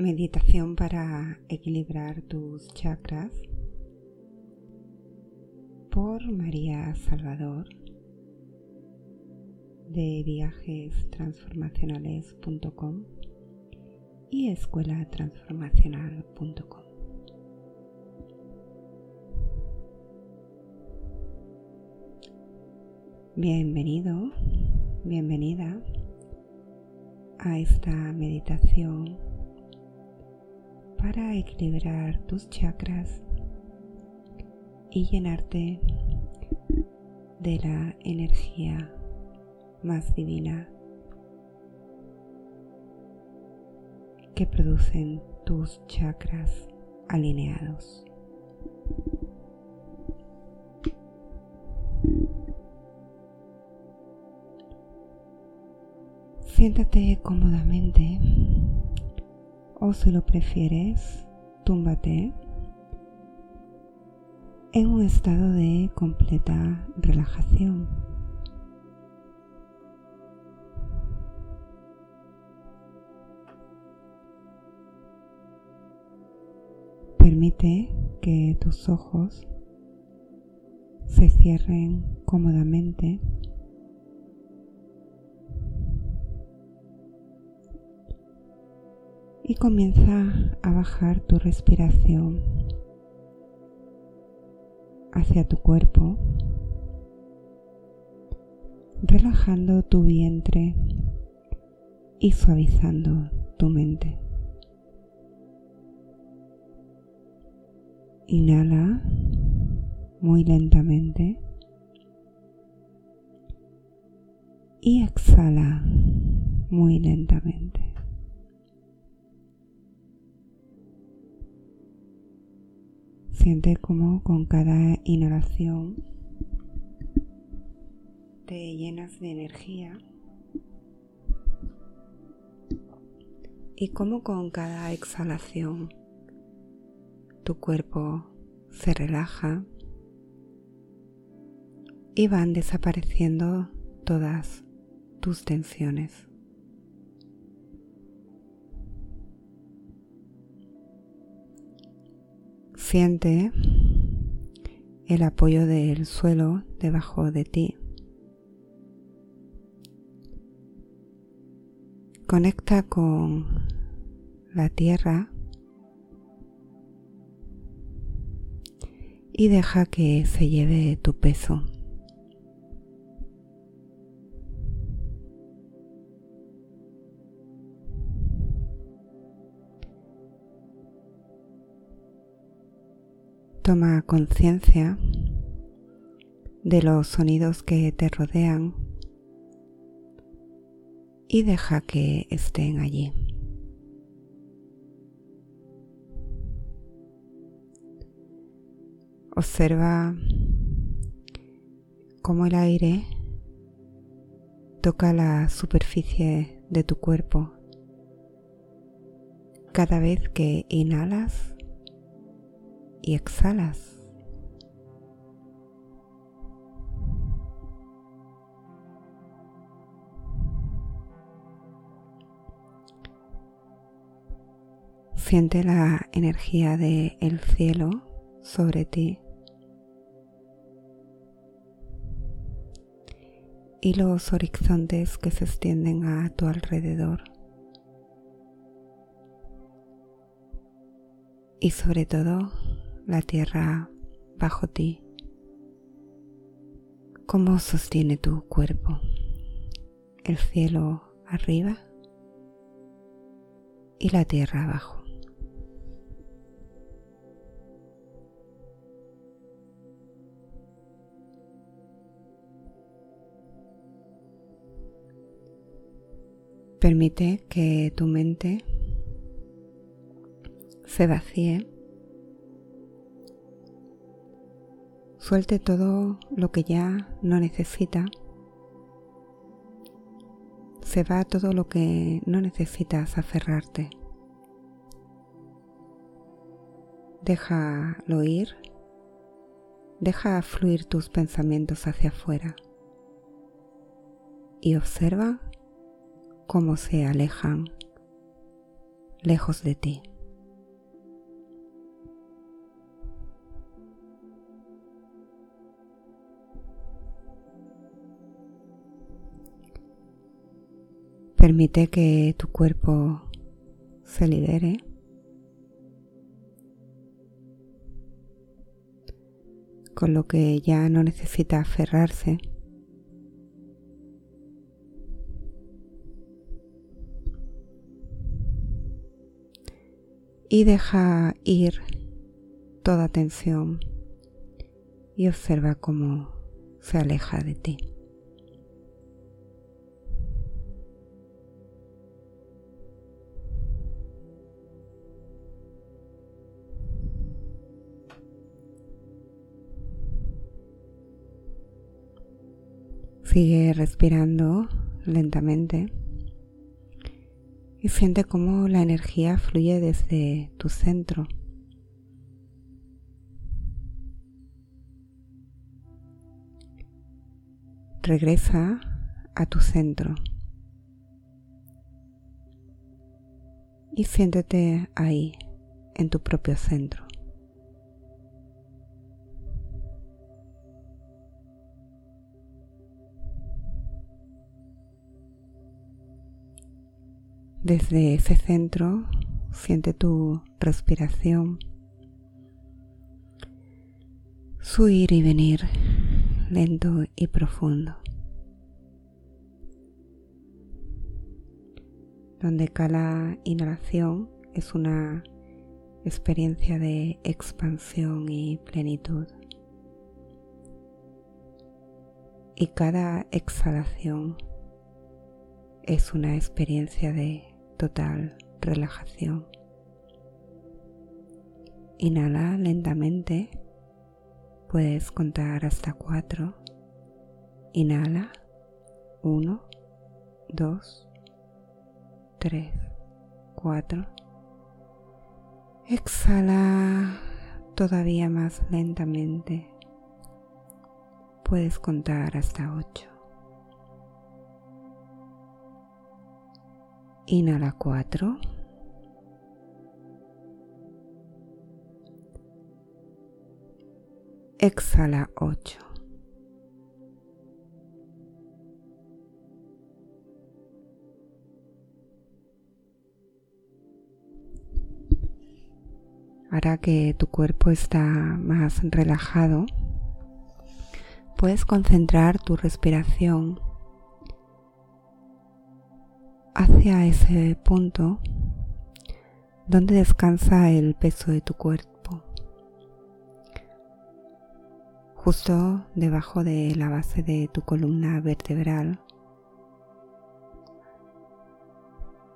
Meditación para equilibrar tus chakras por María Salvador de viajestransformacionales.com y escuelatransformacional.com. Bienvenido, bienvenida a esta meditación para equilibrar tus chakras y llenarte de la energía más divina que producen tus chakras alineados. Siéntate cómodamente o si lo prefieres, túmbate en un estado de completa relajación. Permite que tus ojos se cierren cómodamente comienza a bajar tu respiración hacia tu cuerpo, relajando tu vientre y suavizando tu mente. Inhala muy lentamente y exhala muy lentamente. Siente como con cada inhalación te llenas de energía y como con cada exhalación tu cuerpo se relaja y van desapareciendo todas tus tensiones. Siente el apoyo del suelo debajo de ti. Conecta con la tierra y deja que se lleve tu peso. Toma conciencia de los sonidos que te rodean y deja que estén allí. Observa cómo el aire toca la superficie de tu cuerpo cada vez que inhalas y exhalas. Siente la energía del el cielo sobre ti y los horizontes que se extienden a tu alrededor. Y sobre todo la tierra bajo ti. ¿Cómo sostiene tu cuerpo? El cielo arriba y la tierra abajo. Permite que tu mente se vacíe Suelte todo lo que ya no necesita. Se va todo lo que no necesitas aferrarte. Déjalo ir. Deja fluir tus pensamientos hacia afuera. Y observa cómo se alejan lejos de ti. Permite que tu cuerpo se libere. Con lo que ya no necesita aferrarse. Y deja ir toda tensión y observa cómo se aleja de ti. Sigue respirando lentamente y siente cómo la energía fluye desde tu centro. Regresa a tu centro y siéntete ahí, en tu propio centro. Desde ese centro siente tu respiración, su ir y venir lento y profundo, donde cada inhalación es una experiencia de expansión y plenitud. Y cada exhalación es una experiencia de total relajación. Inhala lentamente. Puedes contar hasta cuatro. Inhala. Uno, dos, tres, cuatro. Exhala todavía más lentamente. Puedes contar hasta ocho. Inhala 4. Exhala 8. Ahora que tu cuerpo está más relajado, puedes concentrar tu respiración hacia ese punto donde descansa el peso de tu cuerpo, justo debajo de la base de tu columna vertebral.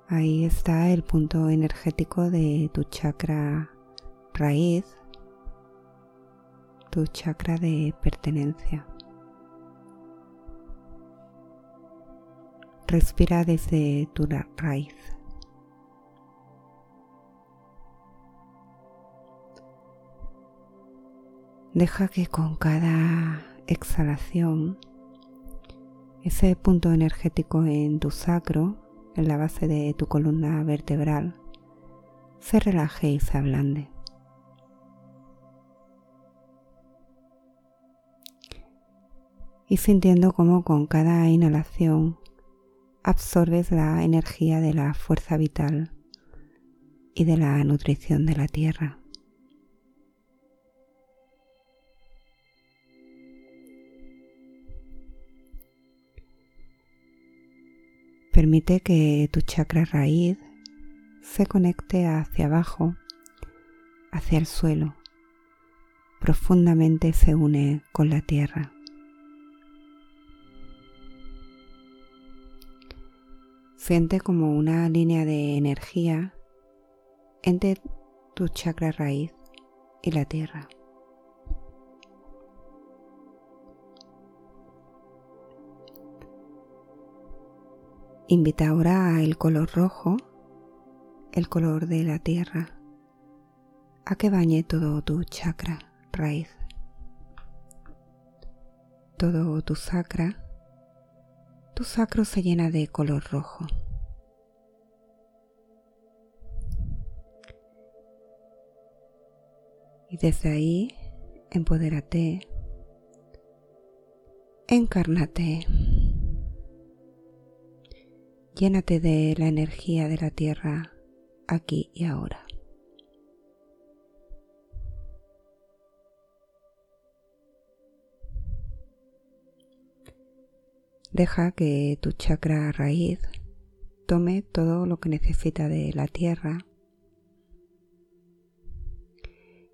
Ahí está el punto energético de tu chakra raíz, tu chakra de pertenencia. Respira desde tu raíz. Deja que con cada exhalación ese punto energético en tu sacro, en la base de tu columna vertebral, se relaje y se ablande. Y sintiendo como con cada inhalación absorbes la energía de la fuerza vital y de la nutrición de la tierra. Permite que tu chakra raíz se conecte hacia abajo, hacia el suelo. Profundamente se une con la tierra. Siente como una línea de energía entre tu chakra raíz y la tierra. Invita ahora al color rojo, el color de la tierra, a que bañe todo tu chakra raíz, todo tu sacra tu sacro se llena de color rojo. Y desde ahí, empodérate, encárnate, llénate de la energía de la tierra aquí y ahora. Deja que tu chakra raíz tome todo lo que necesita de la tierra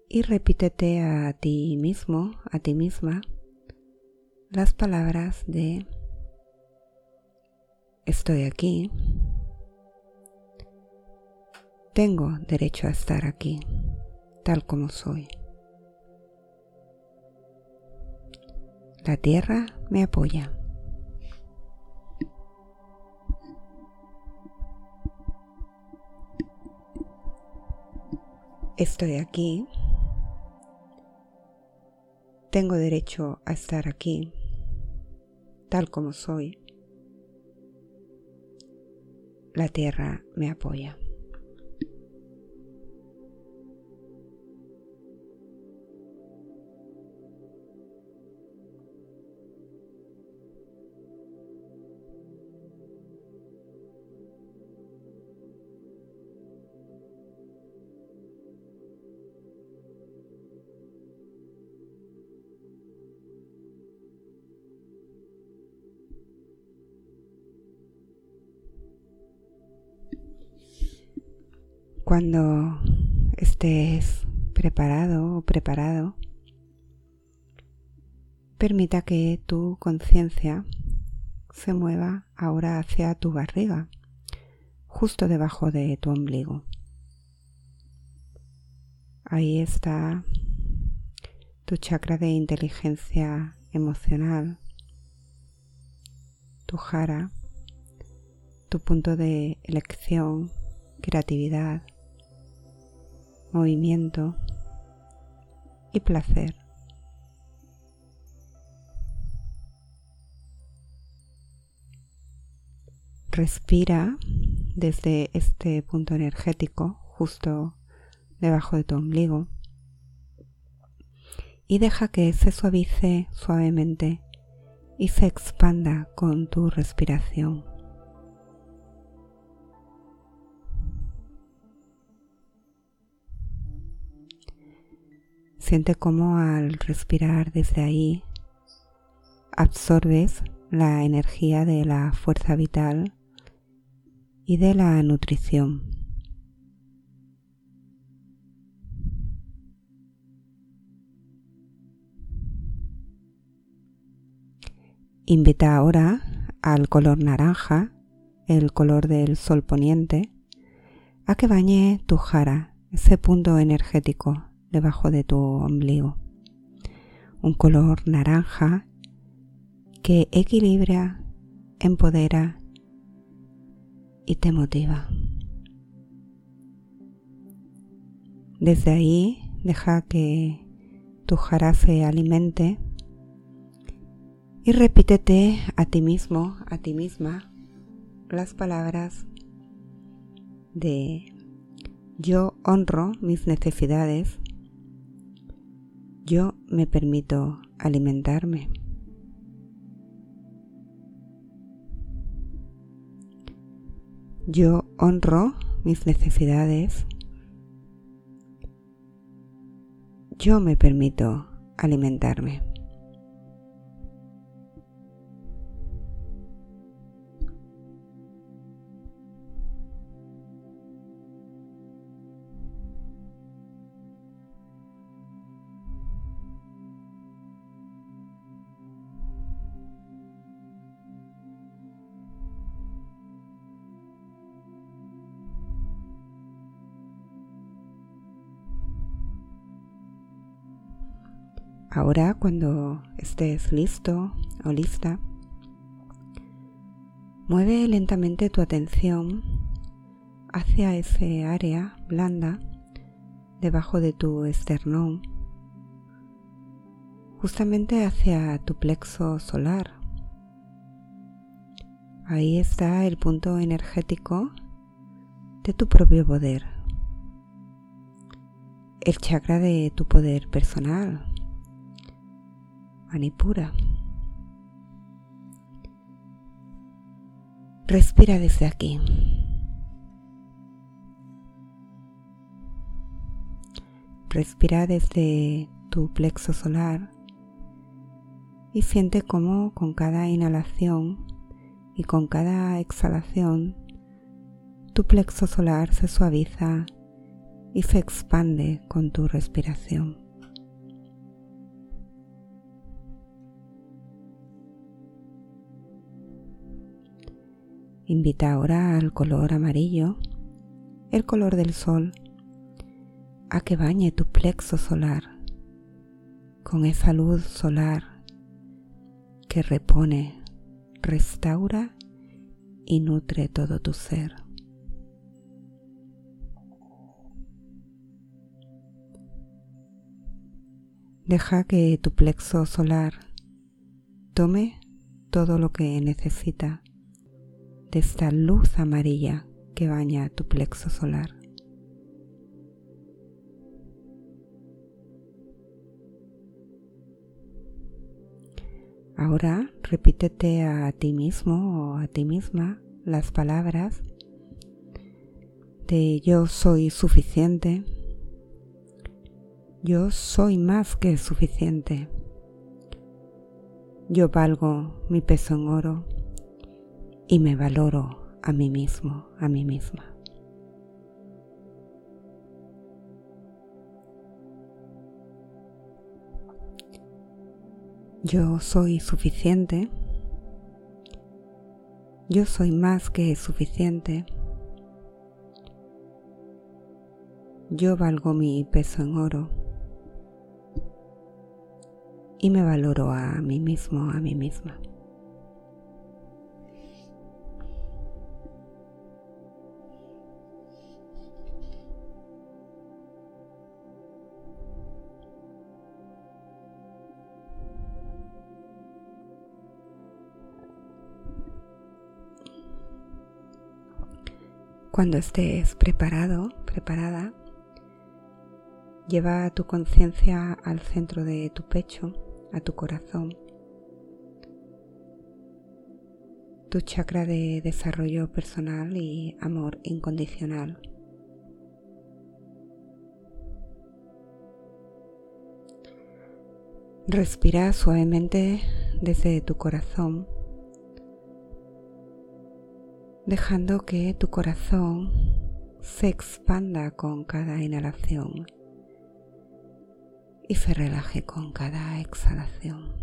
y repítete a ti mismo, a ti misma, las palabras de estoy aquí, tengo derecho a estar aquí, tal como soy. La tierra me apoya. Estoy aquí. Tengo derecho a estar aquí, tal como soy. La tierra me apoya. Cuando estés preparado o preparado, permita que tu conciencia se mueva ahora hacia tu barriga, justo debajo de tu ombligo. Ahí está tu chakra de inteligencia emocional, tu jara, tu punto de elección, creatividad, movimiento y placer. Respira desde este punto energético justo debajo de tu ombligo y deja que se suavice suavemente y se expanda con tu respiración. Siente cómo al respirar desde ahí absorbes la energía de la fuerza vital y de la nutrición. Invita ahora al color naranja, el color del sol poniente, a que bañe tu jara, ese punto energético debajo de tu ombligo. Un color naranja que equilibra, empodera y te motiva. Desde ahí deja que tu jara se alimente y repítete a ti mismo, a ti misma, las palabras de yo honro mis necesidades yo me permito alimentarme. Yo honro mis necesidades. Yo me permito alimentarme. Ahora cuando estés listo o lista, mueve lentamente tu atención hacia ese área blanda debajo de tu esternón, justamente hacia tu plexo solar. Ahí está el punto energético de tu propio poder. el chakra de tu poder personal, Manipura. Respira desde aquí. Respira desde tu plexo solar y siente cómo con cada inhalación y con cada exhalación tu plexo solar se suaviza y se expande con tu respiración. Invita ahora al color amarillo, el color del sol, a que bañe tu plexo solar con esa luz solar que repone, restaura y nutre todo tu ser. Deja que tu plexo solar tome todo lo que necesita de esta luz amarilla que baña tu plexo solar. Ahora repítete a ti mismo o a ti misma las palabras de yo soy suficiente, yo soy más que suficiente. Yo valgo mi peso en oro y me valoro a mí mismo, a mí misma. Yo soy suficiente. Yo soy más que suficiente. Yo valgo mi peso en oro y me valoro a mí mismo, a mí misma. Cuando estés preparado, preparada, lleva tu conciencia al centro de tu pecho a tu corazón, tu chakra de desarrollo personal y amor incondicional. Respira suavemente desde tu corazón, dejando que tu corazón se expanda con cada inhalación y se relaje con cada exhalación.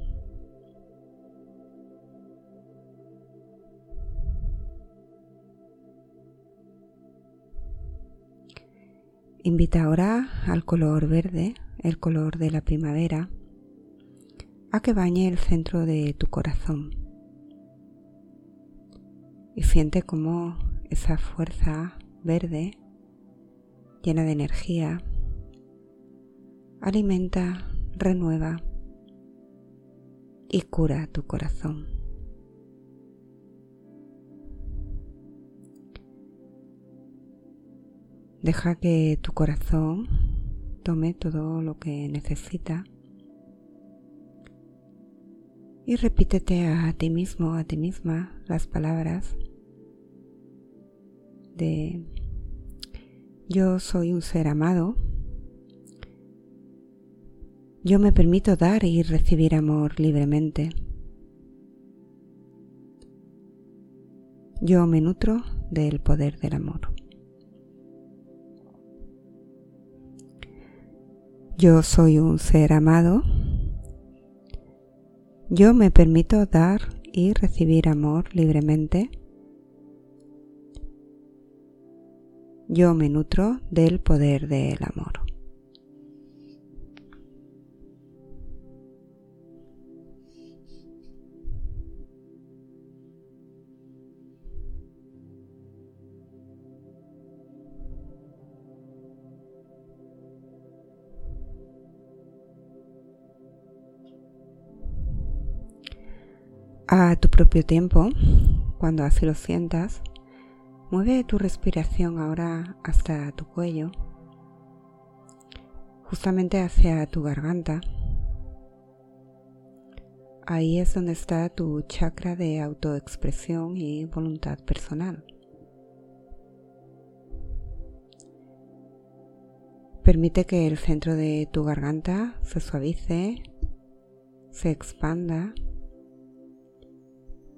Invita ahora al color verde, el color de la primavera, a que bañe el centro de tu corazón. Y siente como esa fuerza verde, llena de energía, alimenta, renueva y cura tu corazón. Deja que tu corazón tome todo lo que necesita y repítete a ti mismo, a ti misma las palabras de yo soy un ser amado yo me permito dar y recibir amor libremente. Yo me nutro del poder del amor. Yo soy un ser amado. Yo me permito dar y recibir amor libremente. Yo me nutro del poder del amor. A tu propio tiempo, cuando así lo sientas, mueve tu respiración ahora hasta tu cuello justamente hacia tu garganta. Ahí es donde está tu chakra de autoexpresión y voluntad personal. Permite que el centro de tu garganta se suavice, se expanda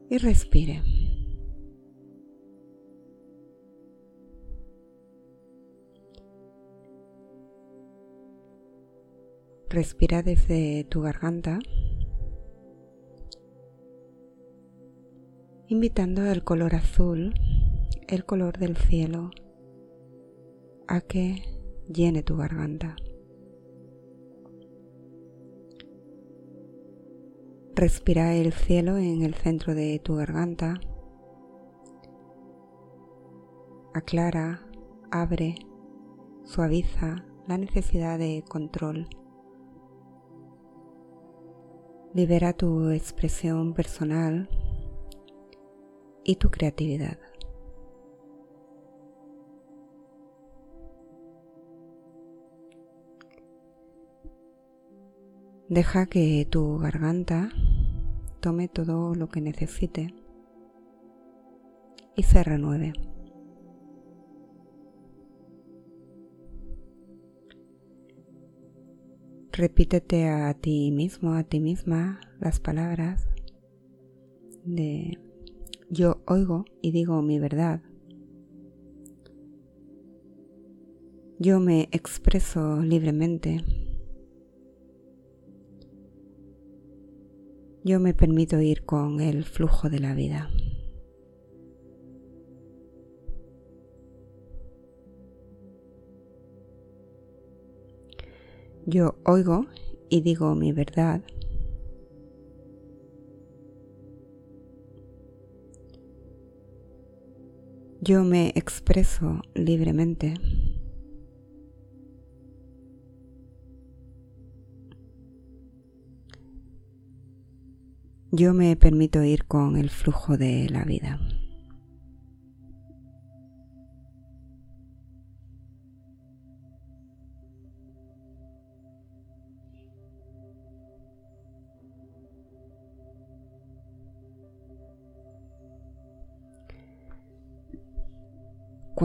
y respire. Respira desde tu garganta, invitando al color azul, el color del cielo, a que llene tu garganta. Respira el cielo en el centro de tu garganta. Aclara, abre, suaviza la necesidad de control Libera tu expresión personal y tu creatividad. Deja que tu garganta tome todo lo que necesite y se renueve. Repítete a ti mismo, a ti misma las palabras de yo oigo y digo mi verdad. Yo me expreso libremente. Yo me permito ir con el flujo de la vida. Yo oigo y digo mi verdad. Yo me expreso libremente. Yo me permito ir con el flujo de la vida.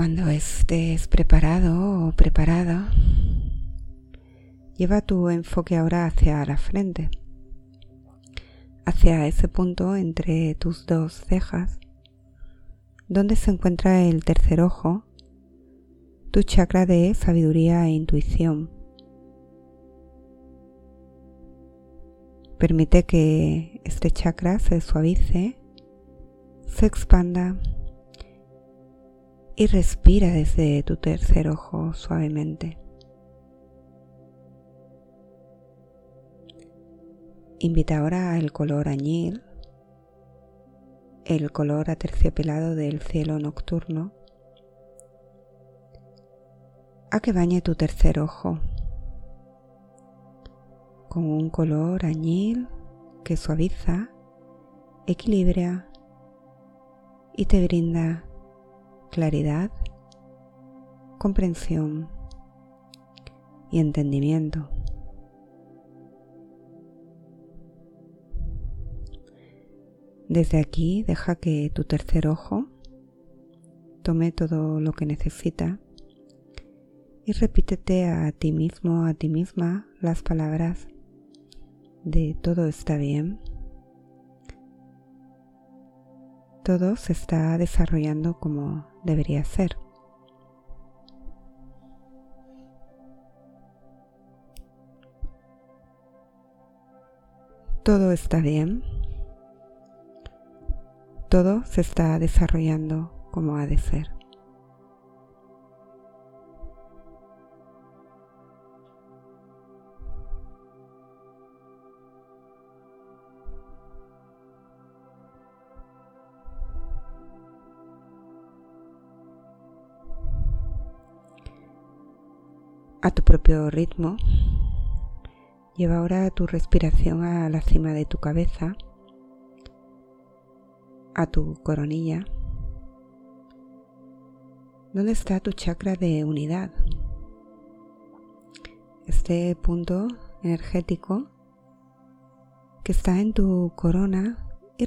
Cuando estés preparado o preparada, lleva tu enfoque ahora hacia la frente, hacia ese punto entre tus dos cejas, donde se encuentra el tercer ojo, tu chakra de sabiduría e intuición. Permite que este chakra se suavice, se expanda y respira desde tu tercer ojo suavemente. Invita ahora el color añil, el color aterciopelado del cielo nocturno, a que bañe tu tercer ojo con un color añil que suaviza, equilibra y te brinda claridad, comprensión y entendimiento. Desde aquí deja que tu tercer ojo tome todo lo que necesita y repítete a ti mismo, a ti misma las palabras de todo está bien todo se está desarrollando como debería ser. Todo está bien. Todo se está desarrollando como ha de ser. A tu propio ritmo. Lleva ahora tu respiración a la cima de tu cabeza, a tu coronilla. ¿Dónde está tu chakra de unidad? este punto energético que está en tu corona y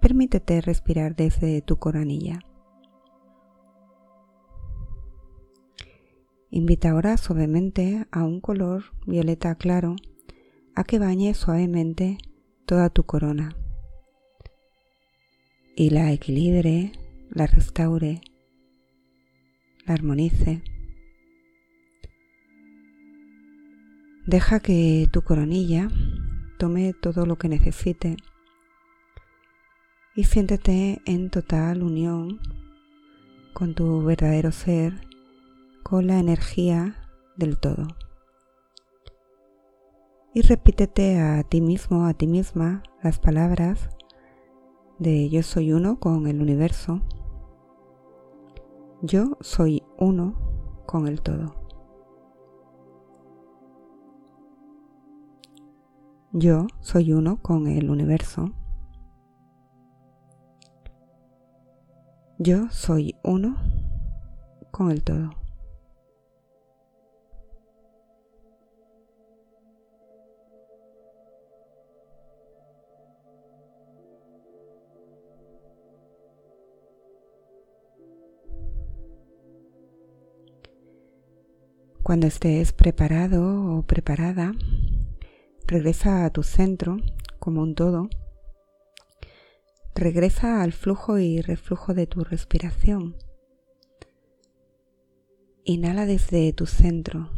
permítete respirar desde tu coronilla. Invita ahora suavemente a un color violeta claro a que bañe suavemente toda tu corona y la equilibre, la restaure, la armonice. Deja que tu coronilla tome todo lo que necesite y siéntete en total unión con tu verdadero ser con la energía del todo. Y repítete a ti mismo, a ti misma, las palabras de yo soy uno con el universo. Yo soy uno con el todo. Yo soy uno con el universo. Yo soy uno con el todo. Cuando estés preparado o preparada, regresa a tu centro como un todo. Regresa al flujo y reflujo de tu respiración. Inhala desde tu centro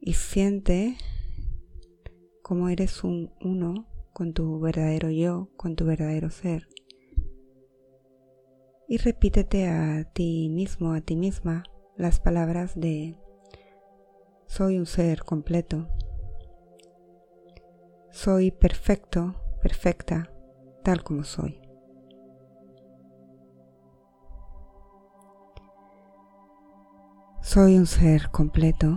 y siente cómo eres un uno con tu verdadero yo, con tu verdadero ser. Y repítete a ti mismo, a ti misma, las palabras de soy un ser completo, soy perfecto, perfecta, tal como soy. Soy un ser completo.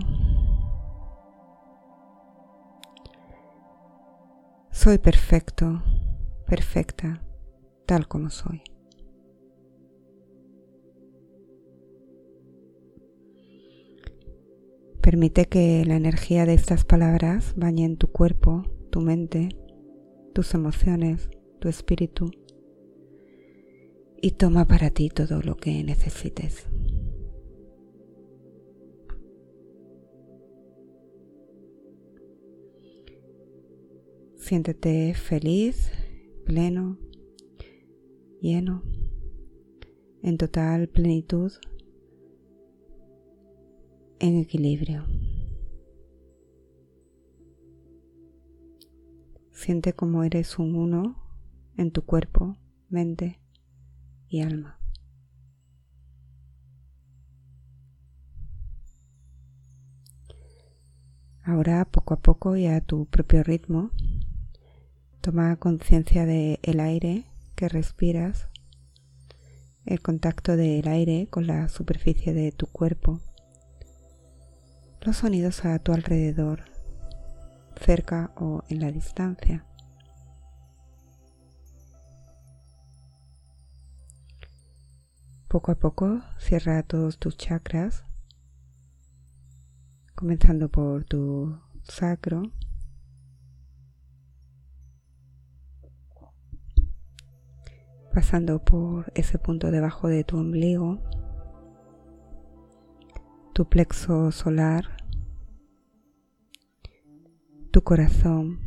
Soy perfecto, perfecta, tal como soy. Permite que la energía de estas palabras bañe en tu cuerpo, tu mente, tus emociones, tu espíritu y toma para ti todo lo que necesites. Siéntete feliz, pleno, lleno, en total plenitud en equilibrio. Siente como eres un uno en tu cuerpo, mente y alma. Ahora, poco a poco y a tu propio ritmo, toma conciencia del el aire que respiras, el contacto del aire con la superficie de tu cuerpo los sonidos a tu alrededor, cerca o en la distancia. Poco a poco cierra todos tus chakras, comenzando por tu sacro, pasando por ese punto debajo de tu ombligo, tu plexo solar, tu corazón,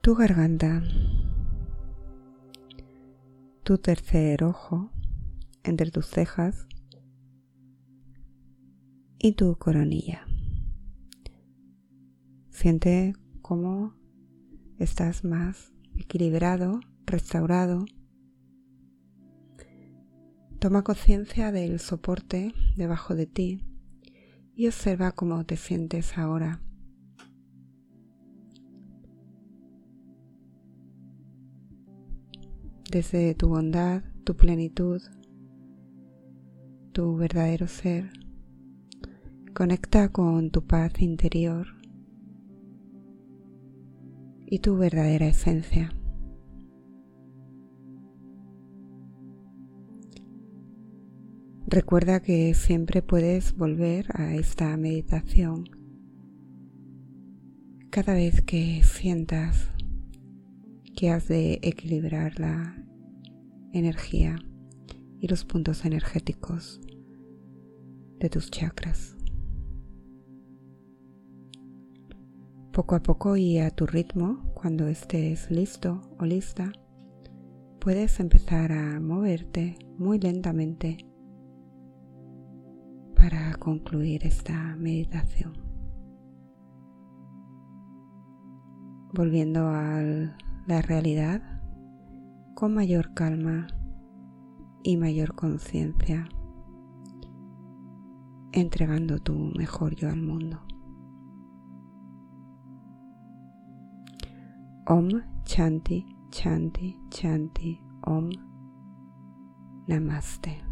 tu garganta, tu tercer ojo entre tus cejas y tu coronilla. Siente cómo estás más equilibrado, restaurado Toma conciencia del soporte debajo de ti y observa cómo te sientes ahora. Desde tu bondad, tu plenitud, tu verdadero ser, conecta con tu paz interior y tu verdadera esencia. Recuerda que siempre puedes volver a esta meditación cada vez que sientas que has de equilibrar la energía y los puntos energéticos de tus chakras. Poco a poco y a tu ritmo, cuando estés listo o lista, puedes empezar a moverte muy lentamente para concluir esta meditación. Volviendo a la realidad con mayor calma y mayor conciencia, entregando tu mejor yo al mundo. Om Chanti, Chanti, Chanti, Om Namaste.